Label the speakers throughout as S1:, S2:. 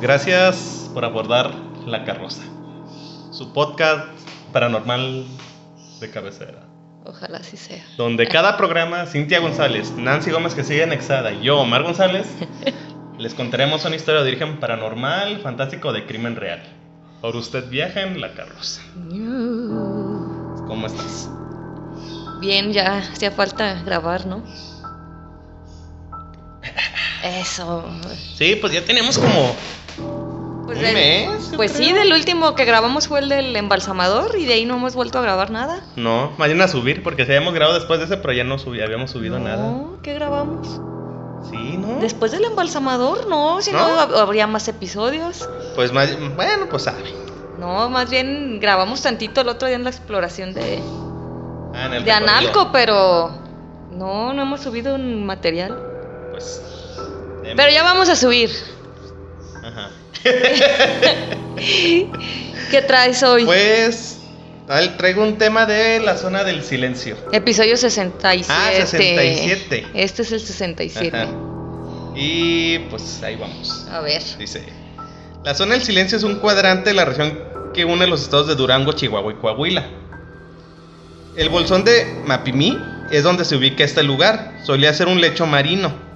S1: gracias por abordar La Carroza, su podcast paranormal de cabecera.
S2: Ojalá así sea.
S1: Donde cada programa, Cintia González, Nancy Gómez que sigue anexada y yo, Omar González, les contaremos una historia de origen paranormal, fantástico de crimen real. Ahora usted viaja en La Carroza. ¿Cómo estás?
S2: Bien, ya hacía falta grabar, ¿no? Eso.
S1: Sí, pues ya tenemos como
S2: Pues,
S1: un
S2: del-
S1: mes.
S2: pues sí, del último que grabamos fue el del embalsamador y de ahí no hemos vuelto a grabar nada.
S1: No, vayan a subir porque si habíamos grabado después de ese, pero ya no subí, habíamos subido nada.
S2: No, ¿qué grabamos?
S1: Sí, ¿no?
S2: Después del embalsamador, no, si no,
S1: ¿No?
S2: hab- habría más episodios.
S1: Pues más, bueno, pues sabe.
S2: No, más bien grabamos tantito el otro día en la exploración de,
S1: Ah, en el
S2: de
S1: recorrido.
S2: Analco, pero no, no hemos subido un material.
S1: Pues.
S2: Pero ya vamos a subir.
S1: Ajá.
S2: ¿Qué traes hoy?
S1: Pues. Traigo un tema de la zona del silencio.
S2: Episodio 67.
S1: Ah, 67.
S2: Este es el 67.
S1: Ajá. Y pues ahí vamos.
S2: A ver.
S1: Dice: La zona del silencio es un cuadrante de la región que une los estados de Durango, Chihuahua y Coahuila. El bolsón de Mapimí es donde se ubica este lugar. Solía ser un lecho marino.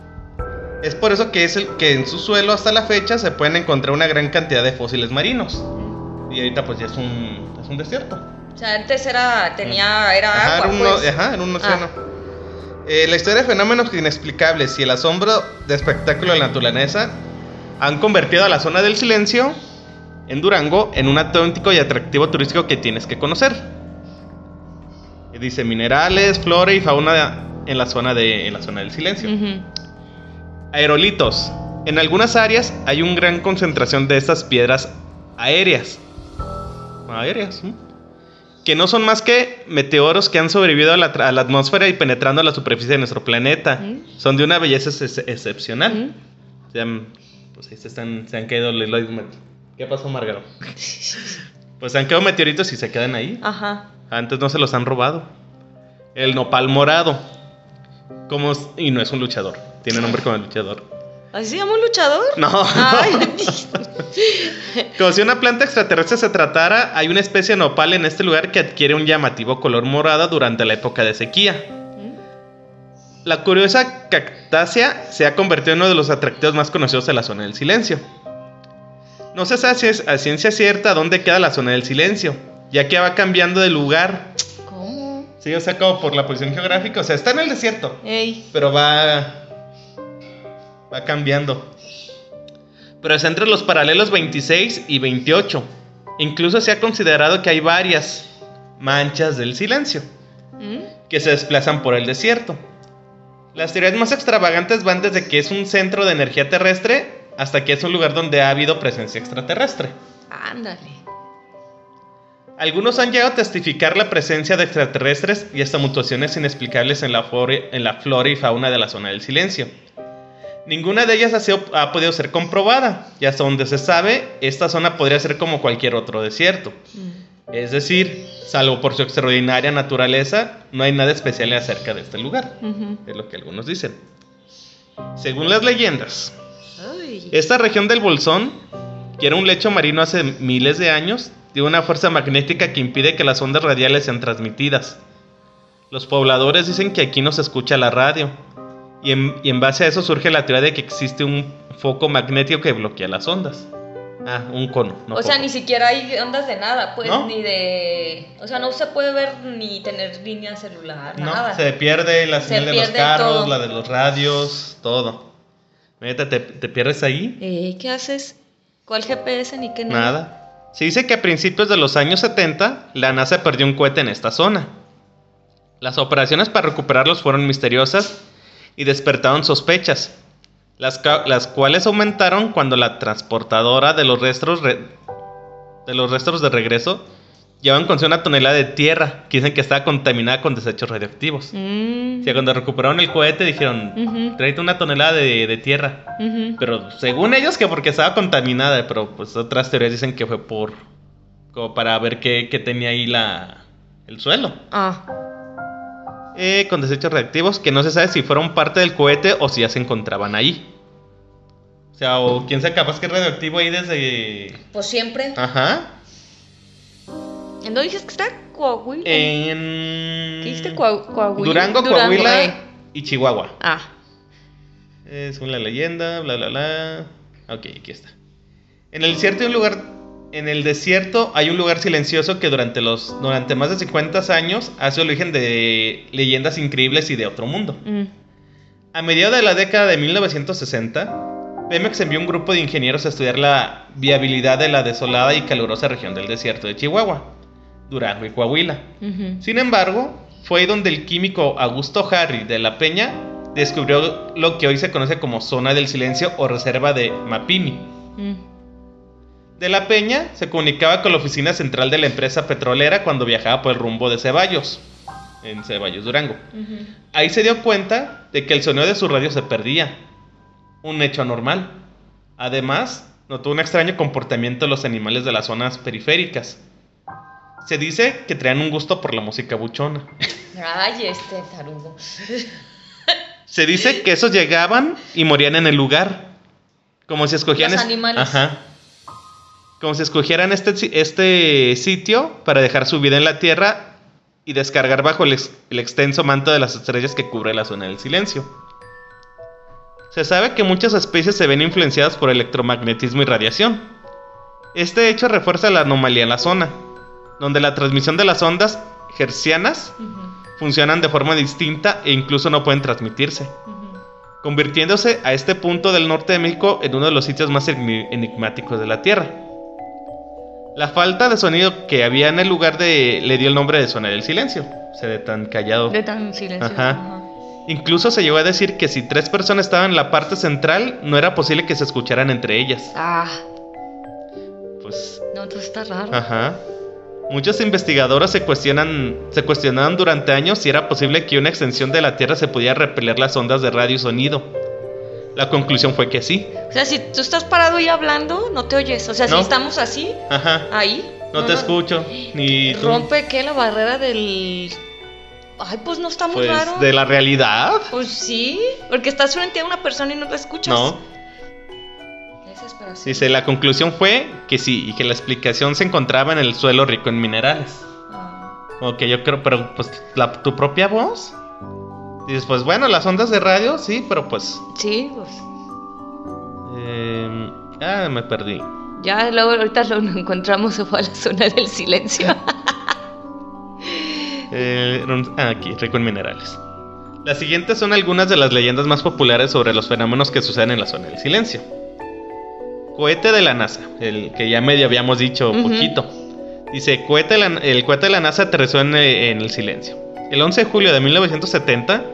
S1: Es por eso que es el que en su suelo hasta la fecha se pueden encontrar una gran cantidad de fósiles marinos. Y ahorita pues ya es un, es un desierto.
S2: O sea, antes era, tenía, era
S1: Ajá,
S2: agua,
S1: era un,
S2: pues.
S1: ajá, era un
S2: Ah.
S1: océano. Eh, la historia de fenómenos inexplicables y el asombro de espectáculo de la naturaleza han convertido a la zona del silencio en Durango en un auténtico y atractivo turístico que tienes que conocer. Dice minerales, flora y fauna en la zona de en la zona del silencio.
S2: Ujú.
S1: Aerolitos. En algunas áreas hay una gran concentración de estas piedras aéreas. Aéreas. Que no son más que meteoros que han sobrevivido a la, tra- a la atmósfera y penetrando a la superficie de nuestro planeta. Son de una belleza ex- excepcional. Se han, pues ahí se, están, se han caído los- ¿Qué pasó, Margaro? Pues se han quedado meteoritos y se quedan ahí.
S2: Ajá.
S1: Antes no se los han robado. El nopal morado. Como, y no es un luchador. Tiene nombre como el luchador.
S2: ¿Así se llama un luchador?
S1: No.
S2: Ay,
S1: Como si una planta extraterrestre se tratara, hay una especie de nopal en este lugar que adquiere un llamativo color morado durante la época de sequía. La curiosa cactácea se ha convertido en uno de los atractivos más conocidos de la zona del silencio. No se sabe si es a ciencia cierta dónde queda la zona del silencio, ya que va cambiando de lugar.
S2: ¿Cómo?
S1: Sí, o sea, como por la posición geográfica, o sea, está en el desierto,
S2: Ey.
S1: pero va va cambiando. Pero es entre los paralelos 26 y 28. Incluso se ha considerado que hay varias manchas del silencio
S2: ¿Mm?
S1: que se desplazan por el desierto. Las teorías más extravagantes van desde que es un centro de energía terrestre hasta que es un lugar donde ha habido presencia extraterrestre.
S2: Ándale.
S1: Algunos han llegado a testificar la presencia de extraterrestres y hasta mutaciones inexplicables en la, flora, en la flora y fauna de la zona del silencio. Ninguna de ellas ha, sido- ha podido ser comprobada, y hasta donde se sabe, esta zona podría ser como cualquier otro desierto.
S2: Mm.
S1: Es decir, salvo por su extraordinaria naturaleza, no hay nada especial acerca de este lugar, es lo que algunos dicen. Según las leyendas,
S2: Ay.
S1: esta región del Bolsón, que era un lecho marino hace miles de años, tiene una fuerza magnética que impide que las ondas radiales sean transmitidas. Los pobladores dicen que aquí no se escucha la radio, y en, y en base a eso surge la teoría de que existe un foco magnético que bloquea las ondas. Ah, un cono. no
S2: o sea,
S1: foco.
S2: ni siquiera hay ondas de nada, pues,
S1: ¿No?
S2: ni de... O sea, no se puede ver ni tener línea celular,
S1: No,
S2: nada.
S1: se pierde la
S2: Se
S1: señal de los carros,
S2: todo.
S1: la de los radios, todo. Neta, te, te pierdes ahí.
S2: Eh, ¿Qué haces? ¿Cuál GPS ni qué nada?
S1: Nada. Se dice que a principios de los años 70 la NASA perdió un cohete en esta zona. Las operaciones para recuperarlos fueron misteriosas y despertaron sospechas, las, las cuales aumentaron cuando la transportadora de los restos re- de los restos de regreso llevaban consigo una tonelada de tierra que dicen que estaba contaminada con desechos radioactivos.
S2: Mm.
S1: O sea, cuando recuperaron el cohete dijeron, tráete una tonelada de, de tierra. Pero según ellos que porque estaba contaminada, pero pues otras teorías dicen que fue por... como para ver qué, qué tenía ahí la... el suelo.
S2: Ah.
S1: Eh, con desechos reactivos que no se sabe si fueron parte del cohete o si ya se encontraban ahí. O sea, o quién sabe, capaz que es radioactivo ahí desde.
S2: Pues siempre.
S1: Ajá.
S2: ¿En dónde dices que está? Coahuila.
S1: En.
S2: ¿Qué dijiste? Coa- Coahuila.
S1: Durango, Coahuila
S2: eh.
S1: y Chihuahua.
S2: Ah.
S1: Es una leyenda, bla, bla, bla. Ok, aquí está. En el desierto hay un lugar. En el desierto hay un lugar silencioso que durante los durante más de 50 años hace origen de leyendas increíbles y de otro mundo.
S2: Mm.
S1: A mediados de la década de 1960, Pemex envió un grupo de ingenieros a estudiar la viabilidad de la desolada y calurosa región del desierto de Chihuahua, Durango y Coahuila. Sin embargo, fue ahí donde el químico Augusto Harry de la Peña descubrió lo que hoy se conoce como zona del silencio o reserva de Mapimi.
S2: Mm.
S1: De la Peña se comunicaba con la oficina central de la empresa petrolera cuando viajaba por el rumbo de Ceballos, en Ceballos, Durango. Ahí se dio cuenta de que el sonido de su radio se perdía, un hecho anormal. Además, notó un extraño comportamiento de los animales de las zonas periféricas. Se dice que traían un gusto por la música buchona.
S2: Ay, este tarugo.
S1: Se dice que esos llegaban y morían en el lugar. Como si escogían.
S2: Los
S1: es-
S2: animales.
S1: Ajá. Como si escogieran este, este sitio para dejar su vida en la tierra y descargar bajo el, ex- el extenso manto de las estrellas que cubre la zona del silencio. Se sabe que muchas especies se ven influenciadas por electromagnetismo y radiación. Este hecho refuerza la anomalía en la zona, donde la transmisión de las ondas hercianas funcionan de forma distinta e incluso no pueden transmitirse, convirtiéndose a este punto del norte de México en uno de los sitios más enigmáticos de la Tierra. La falta de sonido que había en el lugar de, le dio el nombre de zona del silencio, se de tan callado.
S2: De tan silencio.
S1: Ajá.
S2: Ajá.
S1: Incluso se llegó a decir que si tres personas estaban en la parte central, no era posible que se escucharan entre ellas.
S2: Ah,
S1: Pues
S2: no, entonces está raro.
S1: Ajá. Muchos investigadores se cuestionan, se cuestionaron durante años si era posible que una extensión de la Tierra se pudiera repeler las ondas de radio y sonido. La conclusión fue que sí.
S2: O sea, si tú estás parado y hablando, no te oyes. O sea,
S1: No.
S2: si estamos así,
S1: Ajá.
S2: ahí.
S1: No te escucho. Ni tú.
S2: Rompe qué la barrera del. Ay, pues no está muy
S1: Pues
S2: raro.
S1: de la realidad.
S2: Pues sí, porque estás frente a una persona y no te escuchas.
S1: No.
S2: Desesperación.
S1: Dice, la conclusión fue que sí, y que la explicación se encontraba en el suelo rico en minerales.
S2: Ah.
S1: Que yo creo, pero pues la- tu propia voz. Dices, pues bueno, las ondas de radio, sí, pero pues...
S2: Sí, pues.
S1: eh, ah, me perdí.
S2: Ya luego ahorita lo encontramos se fue a la zona del silencio.
S1: Eh, ah, aquí, rico en minerales. Las siguientes son algunas de las leyendas más populares sobre los fenómenos que suceden en la zona del silencio. Cohete de la NASA, el que ya medio habíamos dicho
S2: Ujú.
S1: poquito. Dice, cohete la- el cohete de la NASA aterrizó en, en el silencio. El 11 de julio de 1970,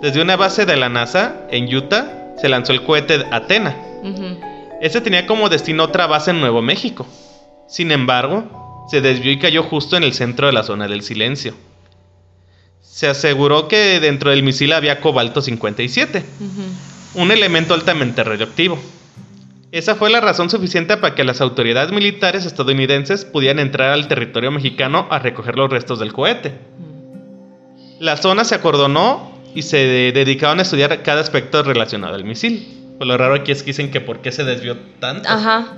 S1: desde una base de la NASA en Utah, se lanzó el cohete Athena.
S2: Ujú.
S1: Este tenía como destino otra base en Nuevo México. Sin embargo, se desvió y cayó justo en el centro de la zona del silencio. Se aseguró que dentro del misil había cobalto 57,
S2: Ujú.
S1: un elemento altamente radioactivo. Esa fue la razón suficiente para que las autoridades militares estadounidenses pudieran entrar al territorio mexicano a recoger los restos del cohete. La zona se acordonó y se de- dedicaron a estudiar cada aspecto relacionado al misil. Pues lo raro aquí es que dicen que por qué se desvió tanto.
S2: Ajá.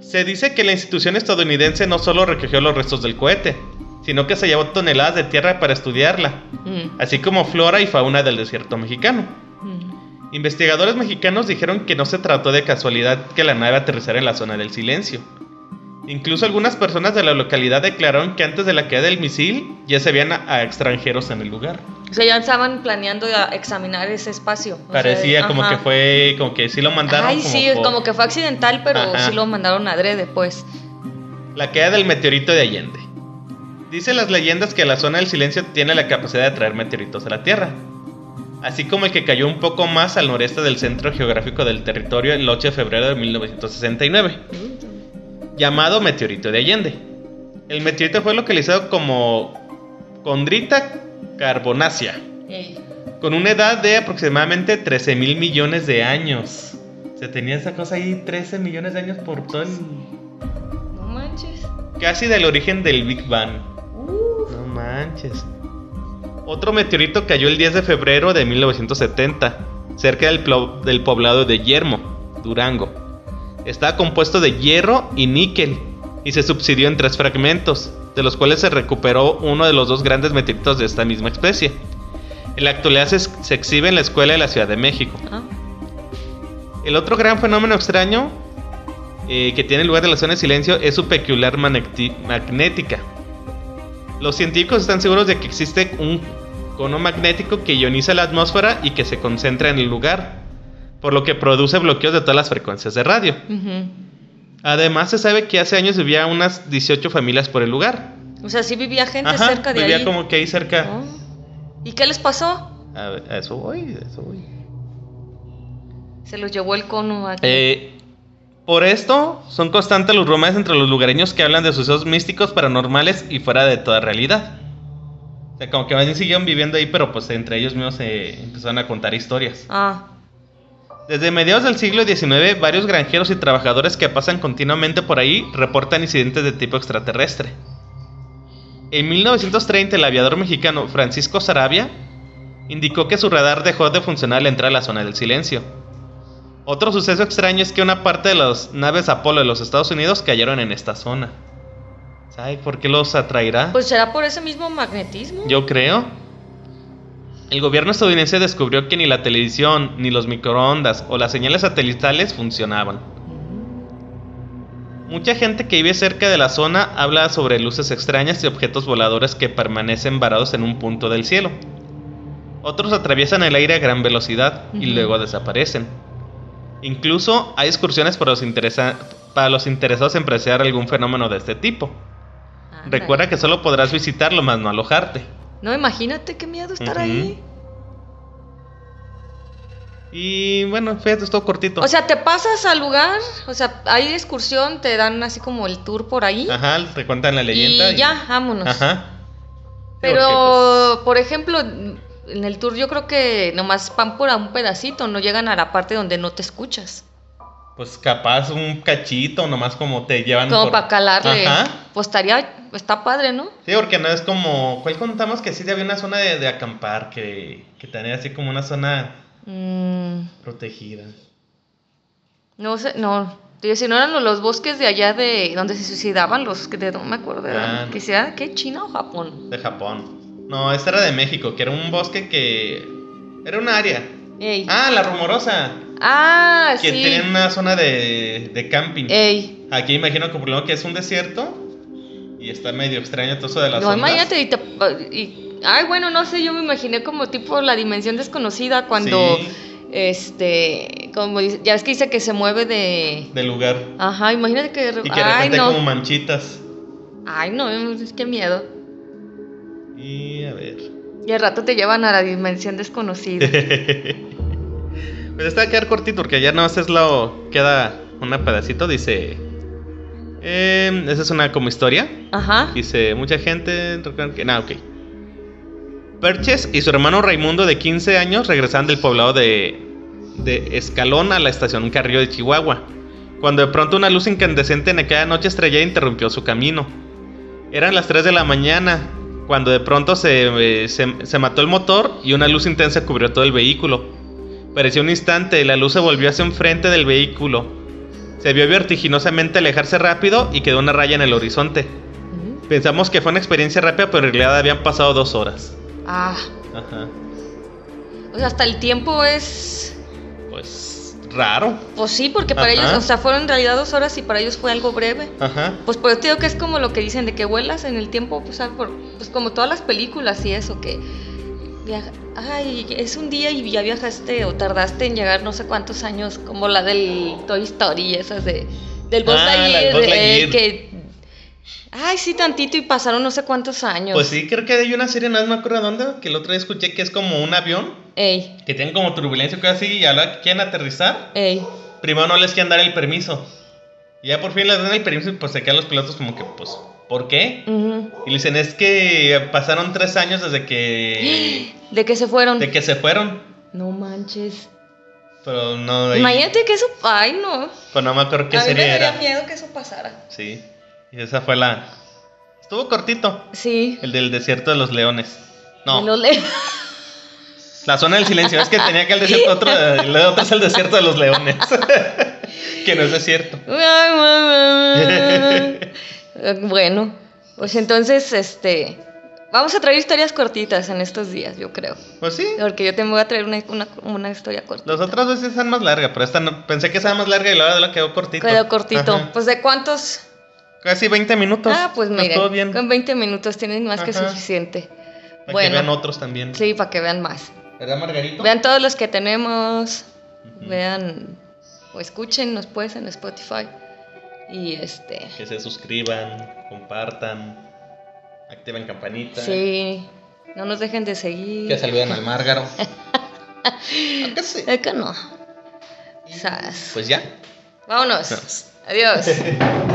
S1: Se dice que la institución estadounidense no solo recogió los restos del cohete, sino que se llevó toneladas de tierra para estudiarla,
S2: Mm.
S1: así como flora y fauna del desierto mexicano.
S2: Mm.
S1: Investigadores mexicanos dijeron que no se trató de casualidad que la nave aterrizara en la zona del silencio. Incluso algunas personas de la localidad declararon que antes de la caída del misil ya se veían a, a extranjeros en el lugar.
S2: O sea, ya estaban planeando examinar ese espacio. O sea,
S1: Parecía como
S2: ajá.
S1: que fue, como que sí lo mandaron.
S2: Ay,
S1: como
S2: sí,
S1: por-
S2: como que fue accidental, pero
S1: Ajá.
S2: sí lo mandaron adrede, pues.
S1: La caída del meteorito de Allende. Dice las leyendas que la zona del silencio tiene la capacidad de atraer meteoritos a la Tierra. Así como el que cayó un poco más al noreste del centro geográfico del territorio el 8 de febrero de 1969, llamado meteorito de Allende. El meteorito fue localizado como Condrita carbonácea, con una edad de aproximadamente 13 mil millones de años. Se tenía esa cosa ahí 13 millones de años por todo el
S2: No manches.
S1: Casi del origen del Big Bang.
S2: Uh,
S1: No manches. Otro meteorito cayó el 10 de febrero de 1970, cerca del, del poblado de Yermo, Durango. Estaba compuesto de hierro y níquel y se subsidió en tres fragmentos, de los cuales se recuperó uno de los dos grandes meteoritos de esta misma especie. En la actualidad se, se exhibe en la Escuela de la Ciudad de México.
S2: Ah,
S1: El otro gran fenómeno extraño eh, que tiene lugar en la zona de silencio es su peculiar magnética. Los científicos están seguros de que existe un cono magnético que ioniza la atmósfera y que se concentra en el lugar, por lo que produce bloqueos de todas las frecuencias de radio.
S2: ujú.
S1: Además, se sabe que hace años vivía unas 18 familias por el lugar.
S2: O sea, sí vivía gente
S1: Ajá,
S2: cerca de
S1: vivía
S2: ahí.
S1: como que ahí cerca.
S2: Oh. ¿Y qué les pasó?
S1: A, ver, a eso voy, a eso voy.
S2: Se los llevó el cono aquí.
S1: Eh, por esto, son constantes los rumores entre los lugareños que hablan de sucesos místicos, paranormales y fuera de toda realidad. O sea, como que más bien siguieron viviendo ahí, pero pues entre ellos mismos se empezaron a contar historias.
S2: Ah,
S1: Desde mediados del siglo XIX, varios granjeros y trabajadores que pasan continuamente por ahí reportan incidentes de tipo extraterrestre. En 1930, el aviador mexicano Francisco Sarabia indicó que su radar dejó de funcionar al entrar a la zona del silencio. Otro suceso extraño es que una parte de las naves Apolo de los Estados Unidos cayeron en esta zona. ¿Sabe por qué los atraerá?
S2: pues será por ese mismo magnetismo.
S1: Yo creo. El gobierno estadounidense descubrió que ni la televisión, ni los microondas o las señales satelitales funcionaban. Mucha gente que vive cerca de la zona habla sobre luces extrañas y objetos voladores que permanecen varados en un punto del cielo. Otros atraviesan el aire a gran velocidad y luego desaparecen. Incluso hay excursiones para los, interesa- para los interesados en apreciar algún fenómeno de este tipo.
S2: Ándale.
S1: Recuerda que solo podrás visitarlo, más no alojarte.
S2: No, imagínate qué miedo estar ahí.
S1: Y bueno, fíjate, es todo cortito.
S2: O sea, te pasas al lugar, o sea, hay excursión, te dan así como el tour por ahí.
S1: Ajá, te cuentan la leyenda.
S2: y ya, vámonos.
S1: Ajá.
S2: Pero, por ejemplo, en el tour yo creo que nomás van por a un pedacito, no llegan a la parte donde no te escuchas.
S1: Pues capaz un cachito, nomás como te llevan.
S2: Como
S1: por-
S2: para calarle.
S1: Ajá.
S2: Pues estaría, está padre, ¿no?
S1: Sí, porque no es como. ¿Cuál contamos que sí había una zona de, de acampar que, que tenía así como una zona
S2: Mm,
S1: protegida?
S2: no sé, no. Digo, si no eran los- bosques de allá de donde se suicidaban los que de no me acuerdo.
S1: Ah, no.
S2: Que sea, ¿qué? ¿China o Japón?
S1: De Japón. No, esta era de México, que era un bosque que. Era un área.
S2: Ey.
S1: Ah, la rumorosa.
S2: Ah,
S1: Que
S2: sí.
S1: una zona de, de camping.
S2: Ey.
S1: Aquí imagino que por lo que es un desierto. Y está medio extraño todo eso de las
S2: No,
S1: ondas.
S2: imagínate, y te- y- ay, bueno, no sé, yo me imaginé como tipo la dimensión desconocida cuando,
S1: Sí.
S2: este, como dice- ya es que dice que se mueve de,
S1: Del lugar.
S2: ajá, imagínate que, de
S1: Y que de
S2: ay,
S1: repente
S2: no,
S1: como manchitas.
S2: ay, no, es que miedo.
S1: Y a ver.
S2: Y al rato te llevan a la dimensión desconocida.
S1: Pues esta va a quedar cortito porque ya no es lo. Queda un pedacito. Dice. eh, esa es una como historia.
S2: Ajá.
S1: Dice, mucha gente. Nah, ok. Perches y su hermano Raimundo de 15 años regresaban del poblado de, de Escalón a la estación Carrillo de Chihuahua. Cuando de pronto una luz incandescente en aquella noche estrellada interrumpió su camino. Eran las 3 de la mañana, cuando de pronto se, eh, se, se mató el motor y una luz intensa cubrió todo el vehículo. Pareció un instante, la luz se volvió hacia enfrente del vehículo. Se vio vertiginosamente alejarse rápido y quedó una raya en el horizonte. Pensamos que fue una experiencia rápida, pero en realidad habían pasado dos horas.
S2: Ah,
S1: Ajá.
S2: o sea, hasta el tiempo es,
S1: Pues raro.
S2: pues sí, porque para
S1: Ajá.
S2: ellos, o sea, fueron en realidad dos horas y para ellos fue algo breve.
S1: Ajá.
S2: Pues por eso te digo que es como lo que dicen de que vuelas en el tiempo, pues, por- pues como todas las películas y eso, que viaja, ay, es un día y ya viajaste o tardaste en llegar no sé cuántos años, como la del Toy Story esas de del Buzz
S1: Ah,
S2: Lightyear, eh, que ay, sí, tantito y pasaron no sé cuántos años.
S1: Pues sí, creo que hay una serie, no me acuerdo dónde, que el otro día escuché que es como un avión,
S2: Ey,
S1: que tienen como turbulencia o así, y a la hora que quieren aterrizar,
S2: ey.
S1: primero no les quieren dar el permiso. Y ya por fin les dan el permiso y pues se quedan los pilotos como que, pues, ¿por qué? Y le dicen, es que pasaron tres años desde que...
S2: ¿De qué se fueron?
S1: de que se fueron.
S2: No manches.
S1: Pero no...
S2: Imagínate que eso, ay, no.
S1: Pues no me acuerdo qué
S2: A mí me
S1: era.
S2: miedo que eso pasara.
S1: Sí. Y esa fue la... Estuvo cortito.
S2: Sí.
S1: El del desierto de los leones. No. La zona del silencio. Es que tenía que el desierto otro, el otro es el desierto de los leones. que no es desierto.
S2: bueno, pues entonces, este, vamos a traer historias cortitas en estos días, yo creo.
S1: Pues sí.
S2: Porque yo te voy a traer una, una, una historia cortita.
S1: Las otras veces son más largas, pero esta no, pensé que sea más larga y la verdad quedó cortito.
S2: Quedó cortito. Ajá. Pues de cuántos?
S1: Casi 20 minutos.
S2: Ah, pues mira, con 20 minutos tienen más Ajá. que suficiente.
S1: Para bueno, que vean otros también.
S2: Sí, para que vean más.
S1: ¿Verdad, Margarito?
S2: Vean todos los que tenemos. Uh -huh. Vean o escúchenos pues en Spotify. Y este.
S1: Que se suscriban, compartan, activen campanita.
S2: Sí. No nos dejen de seguir.
S1: Que saluden al Márgaro.
S2: Acá sí. Acá no. ¿Sabes?
S1: Pues ya.
S2: Vámonos. Adiós.